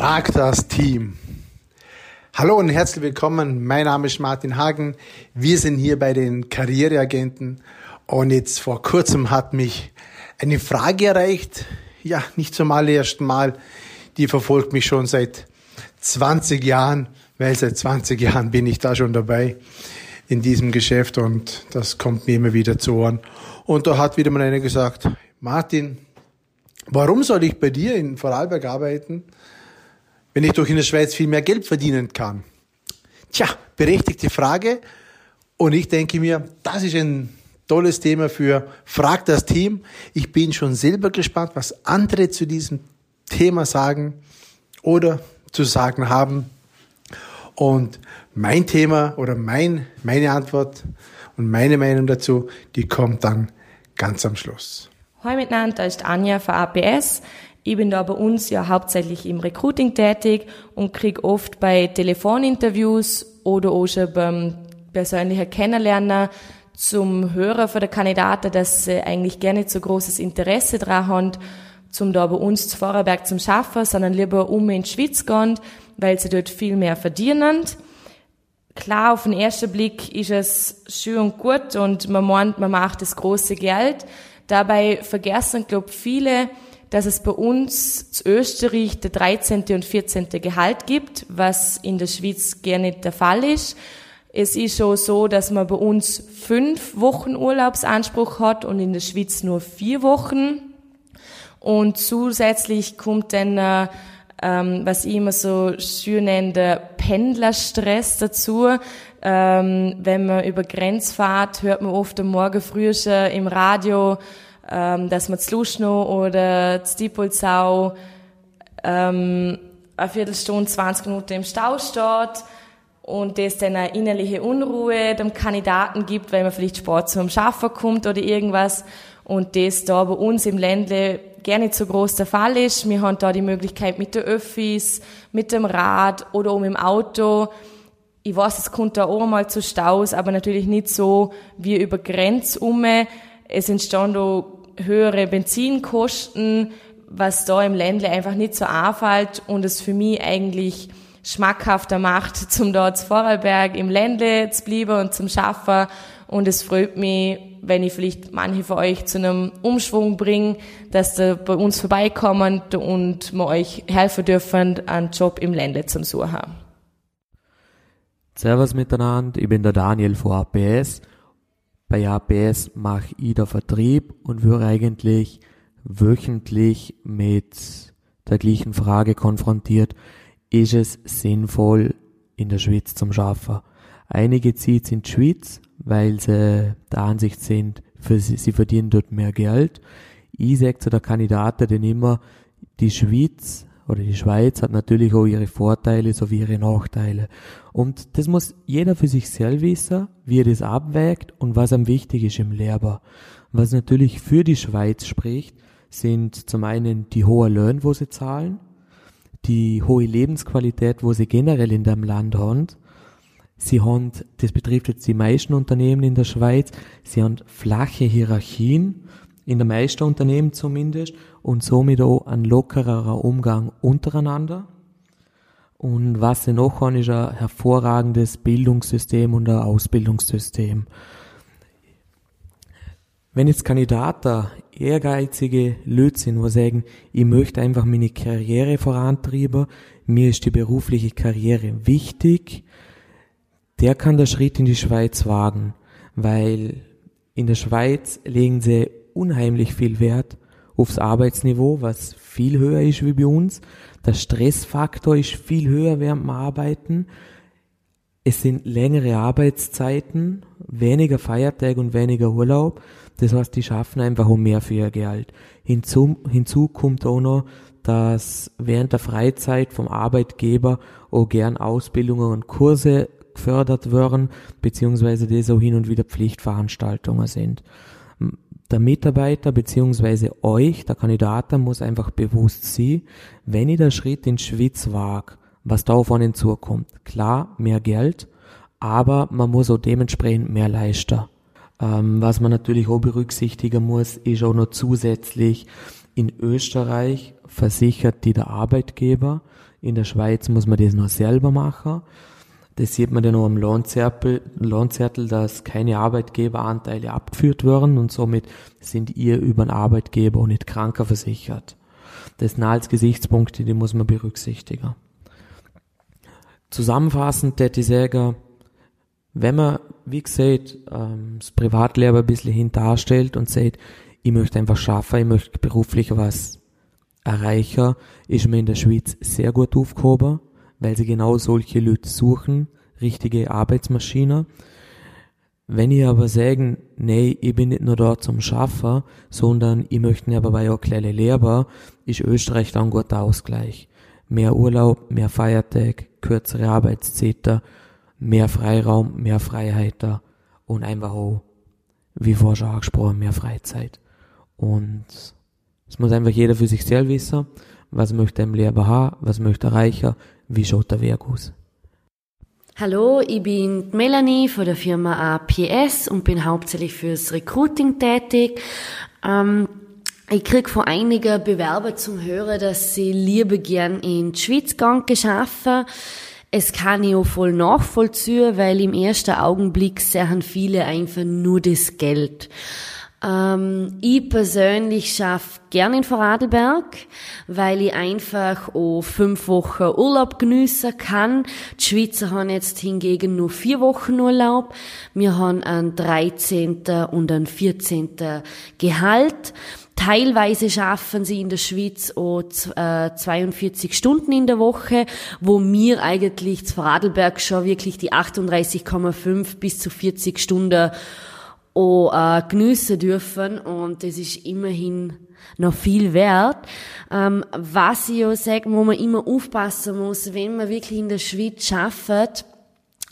Frag das Team. Hallo und herzlich willkommen. Mein Name ist Martin Hagen. Wir sind hier bei den Karriereagenten und jetzt vor kurzem hat mich eine Frage erreicht. Ja, nicht zum allerersten Mal. Die verfolgt mich schon seit 20 Jahren, weil seit 20 Jahren bin ich da schon dabei in diesem Geschäft und das kommt mir immer wieder zu Ohren. Und da hat wieder mal einer gesagt, Martin, warum soll ich bei dir in Vorarlberg arbeiten? Wenn ich doch in der Schweiz viel mehr Geld verdienen kann? Tja, berechtigte Frage. Und ich denke mir, das ist ein tolles Thema für Frag das Team. Ich bin schon selber gespannt, was andere zu diesem Thema sagen oder zu sagen haben. Und mein Thema oder mein, meine Antwort und meine Meinung dazu, die kommt dann ganz am Schluss. Hallo miteinander, da ist Anja von APS. Ich bin da bei uns ja hauptsächlich im Recruiting tätig und krieg oft bei Telefoninterviews oder auch schon beim persönlichen Kennenlernen zum Hörer von der Kandidaten, dass sie eigentlich nicht so großes Interesse daran haben, zum da bei uns zu Vorarlberg zum Schaffen, sondern lieber um in die Schweiz gehen, weil sie dort viel mehr verdienen. Klar, auf den ersten Blick ist es schön und gut und man meint, man macht das große Geld. Dabei vergessen, glaube viele, dass es bei uns zu Österreich der 13. und 14. Gehalt gibt, was in der Schweiz gar nicht der Fall ist. Es ist schon so, dass man bei uns fünf Wochen Urlaubsanspruch hat und in der Schweiz nur vier Wochen. Und zusätzlich kommt dann, äh, ähm, was ich immer so schön nenne, der Pendlerstress dazu. Ähm, wenn man über Grenzfahrt hört man oft am Morgen früh schon im Radio, ähm, dass man zu Luschno oder zu Diepolzau ähm, eine Viertelstunde, 20 Minuten im Stau steht und das dann eine innerliche Unruhe dem Kandidaten gibt, weil man vielleicht Sport zum Schaffen kommt oder irgendwas und das da bei uns im Ländle gar nicht so groß der Fall ist. Wir haben da die Möglichkeit mit der Öffis, mit dem Rad oder um im Auto. Ich weiß, es kommt da auch mal zu Staus, aber natürlich nicht so wie über Grenzumme. Es entstehen da höhere Benzinkosten, was da im Ländle einfach nicht so anfällt und es für mich eigentlich schmackhafter macht, zum dort zu Vorarlberg im Ländle zu bleiben und zum Schaffen. Und es freut mich, wenn ich vielleicht manche von euch zu einem Umschwung bringe, dass ihr bei uns vorbeikommen und wir euch helfen dürfen, einen Job im Ländle zum Suchen. Servus miteinander, ich bin der Daniel von APS bei APS mache ich den Vertrieb und würde eigentlich wöchentlich mit der gleichen Frage konfrontiert, ist es sinnvoll, in der Schweiz zum Schaffen? Einige zieht in die Schweiz, weil sie der Ansicht sind, sie, sie verdienen dort mehr Geld. Ich sage zu der Kandidatin immer, die Schweiz oder die Schweiz hat natürlich auch ihre Vorteile sowie ihre Nachteile. Und das muss jeder für sich selbst wissen, wie er das abwägt und was am wichtig ist im Lehrbar. Was natürlich für die Schweiz spricht, sind zum einen die hohe Löhne, wo sie zahlen, die hohe Lebensqualität, wo sie generell in dem Land haben. Sie haben, das betrifft jetzt die meisten Unternehmen in der Schweiz, sie haben flache Hierarchien, in den meisten Unternehmen zumindest, und somit auch ein lockerer Umgang untereinander. Und was sie noch haben, ist ein hervorragendes Bildungssystem und ein Ausbildungssystem. Wenn jetzt Kandidaten ehrgeizige Leute sind, die sagen, ich möchte einfach meine Karriere vorantreiben, mir ist die berufliche Karriere wichtig, der kann den Schritt in die Schweiz wagen, weil in der Schweiz legen sie unheimlich viel Wert aufs Arbeitsniveau, was viel höher ist wie bei uns. Der Stressfaktor ist viel höher während dem Arbeiten. Es sind längere Arbeitszeiten, weniger Feiertage und weniger Urlaub. Das heißt, die schaffen einfach um mehr für ihr Geld. Hinzu, hinzu kommt auch noch, dass während der Freizeit vom Arbeitgeber auch gern Ausbildungen und Kurse gefördert werden, beziehungsweise das auch hin und wieder Pflichtveranstaltungen sind der Mitarbeiter beziehungsweise euch, der Kandidat, muss einfach bewusst sein, wenn ich den Schritt in die Schweiz wage, was da auf einen zukommt. Klar, mehr Geld, aber man muss auch dementsprechend mehr leisten. Ähm, was man natürlich auch berücksichtigen muss, ist auch noch zusätzlich in Österreich versichert die der Arbeitgeber. In der Schweiz muss man das nur selber machen. Das sieht man dann auch am Lohnzettel, Lohnzettel, dass keine Arbeitgeberanteile abgeführt werden und somit sind ihr über den Arbeitgeber auch nicht krankenversichert. Das sind alles Gesichtspunkte, die muss man berücksichtigen. Zusammenfassend hätte sagen, wenn man, wie gesagt, ähm, das Privatleben ein bisschen hinterstellt und sagt, ich möchte einfach schaffen, ich möchte beruflich was erreichen, ist man in der Schweiz sehr gut aufgehoben, weil sie genau solche Leute suchen, richtige Arbeitsmaschinen. Wenn ich aber sagen, nee, ich bin nicht nur dort zum Schaffen, sondern ich möchte aber bei auch kleine Lehrer, ist Österreich dann ein guter Ausgleich. Mehr Urlaub, mehr Feiertag, kürzere Arbeitszeiten, mehr Freiraum, mehr Freiheiten und einfach auch, wie vorher schon angesprochen, mehr Freizeit. Und es muss einfach jeder für sich selbst wissen, was möchte er im Leben haben, was möchte er erreichen, wie schaut der Weg aus. Hallo, ich bin Melanie von der Firma APS und bin hauptsächlich fürs Recruiting tätig. Ähm, ich krieg von einigen Bewerber zum Hören, dass sie lieber gern in die Schweiz gehen geschaffen. Es kann ich auch voll nachvollziehen, weil im ersten Augenblick sehen viele einfach nur das Geld. Ähm, ich persönlich schaffe gern in Vorarlberg, weil ich einfach auch fünf Wochen Urlaub geniessen kann. Die Schweizer haben jetzt hingegen nur vier Wochen Urlaub. Wir haben einen 13. und einen 14. Gehalt. Teilweise schaffen sie in der Schweiz auch 42 Stunden in der Woche, wo mir eigentlich zu Vorarlberg schon wirklich die 38,5 bis zu 40 Stunden auch äh, geniessen dürfen und das ist immerhin noch viel wert. Ähm, was ich auch sage, wo man immer aufpassen muss, wenn man wirklich in der Schweiz arbeitet,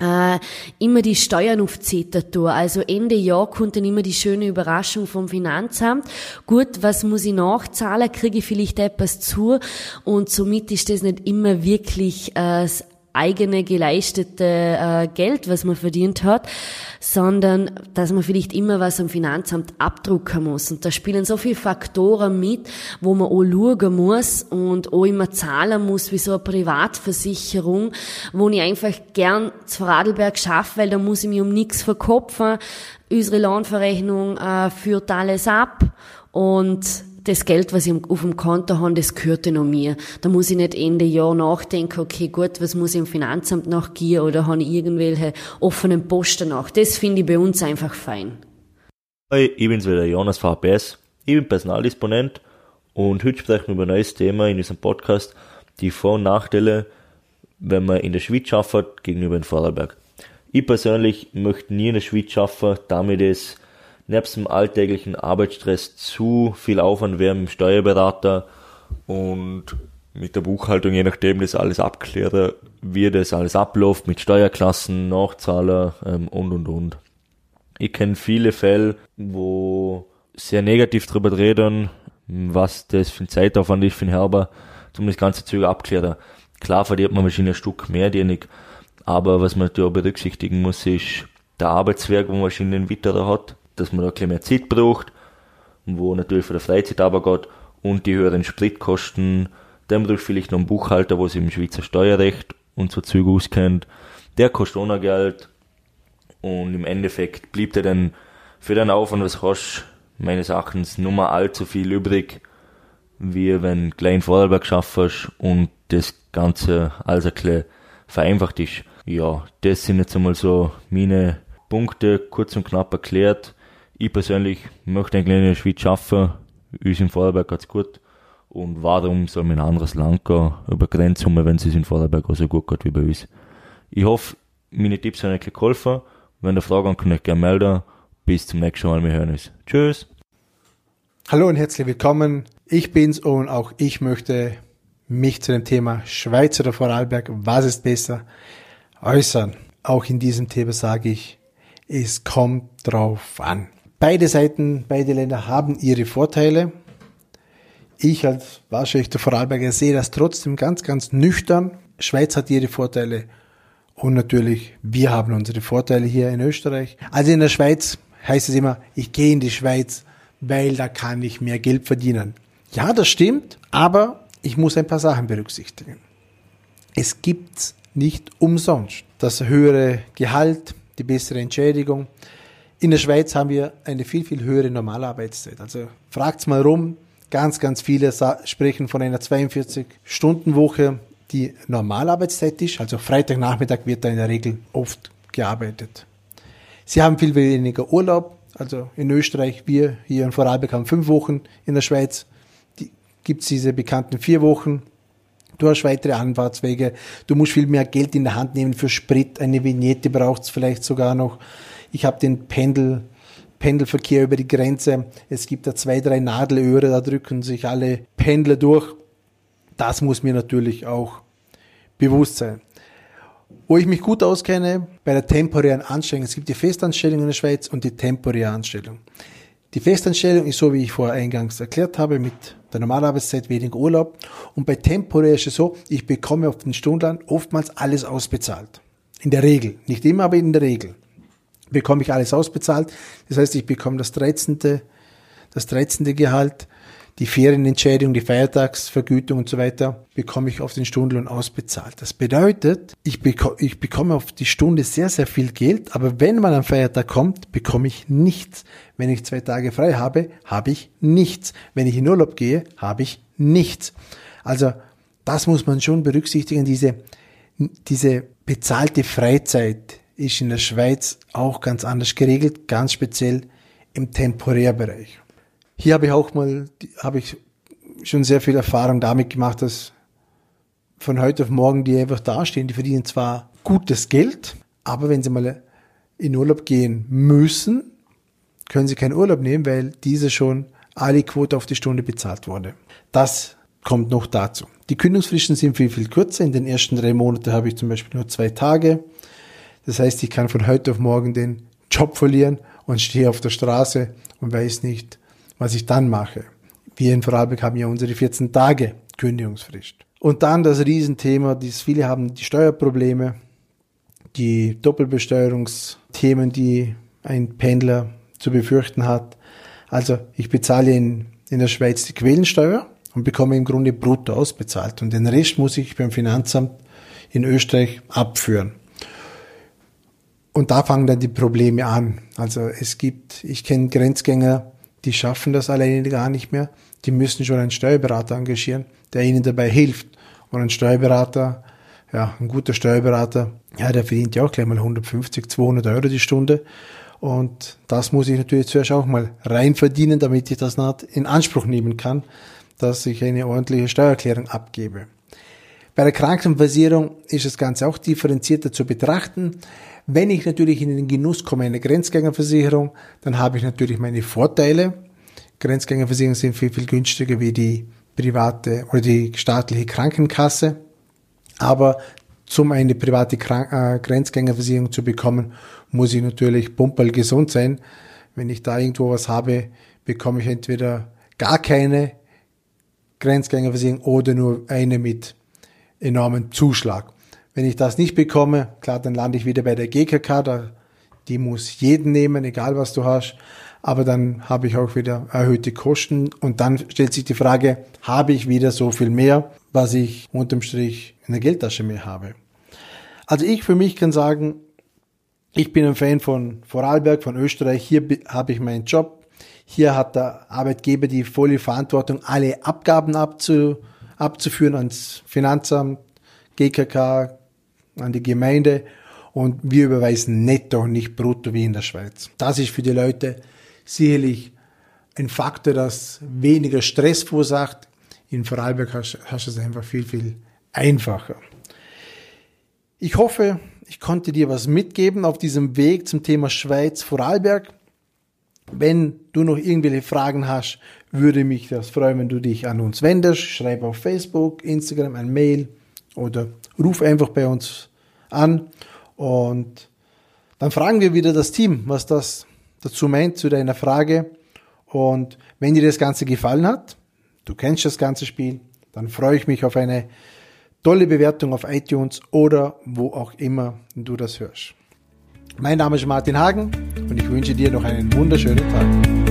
äh, immer die Steuern aufzieht tun. Also Ende Jahr kommt dann immer die schöne Überraschung vom Finanzamt. Gut, was muss ich nachzahlen? Kriege ich vielleicht etwas zu? Und somit ist das nicht immer wirklich äh, eigene geleistete äh, Geld, was man verdient hat, sondern dass man vielleicht immer was am Finanzamt abdrucken muss. Und da spielen so viele Faktoren mit, wo man auch schauen muss und auch immer zahlen muss, wie so eine Privatversicherung, wo ich einfach gern zu Radlberg schaffe, weil da muss ich mich um nichts verkopfen. Unsere Lohnverrechnung äh, führt alles ab und das Geld, was ich auf dem Konto habe, das gehört noch mir. Da muss ich nicht Ende Jahr nachdenken, okay, gut, was muss ich im Finanzamt nachgehen oder habe ich irgendwelche offenen Posten nach. Das finde ich bei uns einfach fein. Hi, ich bin's wieder, Jonas VPS. Ich bin Personaldisponent und heute sprechen wir über ein neues Thema in diesem Podcast, die Vor- und Nachteile, wenn man in der Schweiz arbeitet, gegenüber in Vorarlberg. Ich persönlich möchte nie in der Schweiz arbeiten, damit es nebst dem alltäglichen Arbeitsstress zu viel Aufwand wäre mit dem Steuerberater und mit der Buchhaltung, je nachdem das alles abkläre, wie das alles abläuft, mit Steuerklassen, Nachzahler ähm, und und und. Ich kenne viele Fälle, wo sehr negativ darüber reden, was das für ein Zeitaufwand ist für den Herber, um das ganze Zeug abklären. Klar verdient man wahrscheinlich ein Stück mehr dienig, aber was man auch berücksichtigen muss, ist der Arbeitswerk, wo man wahrscheinlich einen weiterer hat dass man da ein bisschen mehr Zeit braucht, wo natürlich für die Freizeit aber geht und die höheren Spritkosten, dann braucht vielleicht noch einen Buchhalter, wo sich im Schweizer Steuerrecht und so Züge auskennt, der kostet auch noch Geld und im Endeffekt blieb er dann für den Aufwand, was hast, meines Erachtens nur mal allzu viel übrig, wie wenn du klein Vorarlberg schaffst und das Ganze als ein bisschen vereinfacht ist. Ja, das sind jetzt einmal so meine Punkte, kurz und knapp erklärt. Ich persönlich möchte eigentlich in der Schweiz arbeiten. Uns in Vorarlberg geht's gut. Und warum soll man in ein anderes Land gehen, über Grenzen, wenn es in Vorarlberg auch so gut geht wie bei uns? Ich hoffe, meine Tipps haben euch geholfen. Wenn ihr Fragen habt, könnt ihr euch gerne melden. Bis zum nächsten Mal, wir hören uns. Tschüss. Hallo und herzlich willkommen. Ich bin's und auch ich möchte mich zu dem Thema Schweiz oder Vorarlberg, was ist besser, äußern. Auch in diesem Thema sage ich, es kommt drauf an. Beide Seiten, beide Länder haben ihre Vorteile. Ich als wahrscheinlich der Vorarlberger sehe das trotzdem ganz, ganz nüchtern. Schweiz hat ihre Vorteile und natürlich wir haben unsere Vorteile hier in Österreich. Also in der Schweiz heißt es immer, ich gehe in die Schweiz, weil da kann ich mehr Geld verdienen. Ja, das stimmt, aber ich muss ein paar Sachen berücksichtigen. es gibt nicht umsonst das höhere Gehalt, die bessere Entschädigung. In der Schweiz haben wir eine viel, viel höhere Normalarbeitszeit. Also fragt's mal rum. Ganz, ganz viele sprechen von einer 42-Stunden-Woche, die Normalarbeitszeit ist. Also Freitagnachmittag wird da in der Regel oft gearbeitet. Sie haben viel weniger Urlaub. Also in Österreich, wir hier in Vorarlberg haben fünf Wochen. In der Schweiz gibt es diese bekannten vier Wochen. Du hast weitere Anfahrtswege. Du musst viel mehr Geld in der Hand nehmen für Sprit. Eine Vignette braucht es vielleicht sogar noch. Ich habe den Pendel, Pendelverkehr über die Grenze. Es gibt da zwei, drei Nadelöhre, da drücken sich alle Pendler durch. Das muss mir natürlich auch bewusst sein. Wo ich mich gut auskenne, bei der temporären Anstellung. Es gibt die Festanstellung in der Schweiz und die temporäre Anstellung. Die Festanstellung ist so, wie ich vorher eingangs erklärt habe, mit der Normalarbeitszeit weniger Urlaub. Und bei temporär ist es so, ich bekomme auf den Stundenlohn oftmals alles ausbezahlt. In der Regel. Nicht immer, aber in der Regel. Bekomme ich alles ausbezahlt. Das heißt, ich bekomme das 13. das 13. Gehalt die Ferienentschädigung, die Feiertagsvergütung und so weiter bekomme ich auf den Stundenlohn ausbezahlt. Das bedeutet, ich, beko ich bekomme auf die Stunde sehr, sehr viel Geld, aber wenn man am Feiertag kommt, bekomme ich nichts. Wenn ich zwei Tage frei habe, habe ich nichts. Wenn ich in Urlaub gehe, habe ich nichts. Also das muss man schon berücksichtigen. Diese, diese bezahlte Freizeit ist in der Schweiz auch ganz anders geregelt, ganz speziell im Temporärbereich. Hier habe ich auch mal, habe ich schon sehr viel Erfahrung damit gemacht, dass von heute auf morgen die einfach dastehen, die verdienen zwar gutes Geld, aber wenn sie mal in Urlaub gehen müssen, können sie keinen Urlaub nehmen, weil diese schon alle Quote auf die Stunde bezahlt wurde. Das kommt noch dazu. Die Kündigungsfristen sind viel, viel kürzer. In den ersten drei Monaten habe ich zum Beispiel nur zwei Tage. Das heißt, ich kann von heute auf morgen den Job verlieren und stehe auf der Straße und weiß nicht, was ich dann mache. Wir in Vorarlberg haben ja unsere 14 Tage Kündigungsfrist. Und dann das Riesenthema, das viele haben die Steuerprobleme, die Doppelbesteuerungsthemen, die ein Pendler zu befürchten hat. Also ich bezahle in, in der Schweiz die Quellensteuer und bekomme im Grunde brutto ausbezahlt. Und den Rest muss ich beim Finanzamt in Österreich abführen. Und da fangen dann die Probleme an. Also es gibt, ich kenne Grenzgänger, die schaffen das alleine gar nicht mehr. Die müssen schon einen Steuerberater engagieren, der ihnen dabei hilft. Und ein Steuerberater, ja, ein guter Steuerberater, ja, der verdient ja auch gleich mal 150, 200 Euro die Stunde. Und das muss ich natürlich zuerst auch mal rein verdienen, damit ich das in Anspruch nehmen kann, dass ich eine ordentliche Steuererklärung abgebe. Bei der Krankenversicherung ist das Ganze auch differenzierter zu betrachten. Wenn ich natürlich in den Genuss komme einer Grenzgängerversicherung, dann habe ich natürlich meine Vorteile. Grenzgängerversicherungen sind viel, viel günstiger wie die private oder die staatliche Krankenkasse. Aber um eine private Krank äh, Grenzgängerversicherung zu bekommen, muss ich natürlich pumperl gesund sein. Wenn ich da irgendwo was habe, bekomme ich entweder gar keine Grenzgängerversicherung oder nur eine mit enormen Zuschlag. Wenn ich das nicht bekomme, klar, dann lande ich wieder bei der GKK, da, die muss jeden nehmen, egal was du hast. Aber dann habe ich auch wieder erhöhte Kosten und dann stellt sich die Frage, habe ich wieder so viel mehr, was ich unterm Strich in der Geldtasche mehr habe. Also ich für mich kann sagen, ich bin ein Fan von Vorarlberg, von Österreich. Hier habe ich meinen Job. Hier hat der Arbeitgeber die volle Verantwortung, alle Abgaben abzu, abzuführen ans Finanzamt, GKK, an die Gemeinde und wir überweisen netto, nicht brutto wie in der Schweiz. Das ist für die Leute sicherlich ein Faktor, das weniger Stress verursacht. In Vorarlberg hast, hast du es einfach viel, viel einfacher. Ich hoffe, ich konnte dir was mitgeben auf diesem Weg zum Thema Schweiz, Vorarlberg. Wenn du noch irgendwelche Fragen hast, würde mich das freuen, wenn du dich an uns wendest. Schreib auf Facebook, Instagram, ein Mail oder ruf einfach bei uns an und dann fragen wir wieder das Team, was das dazu meint, zu deiner Frage. Und wenn dir das Ganze gefallen hat, du kennst das ganze Spiel, dann freue ich mich auf eine tolle Bewertung auf iTunes oder wo auch immer du das hörst. Mein Name ist Martin Hagen und ich wünsche dir noch einen wunderschönen Tag.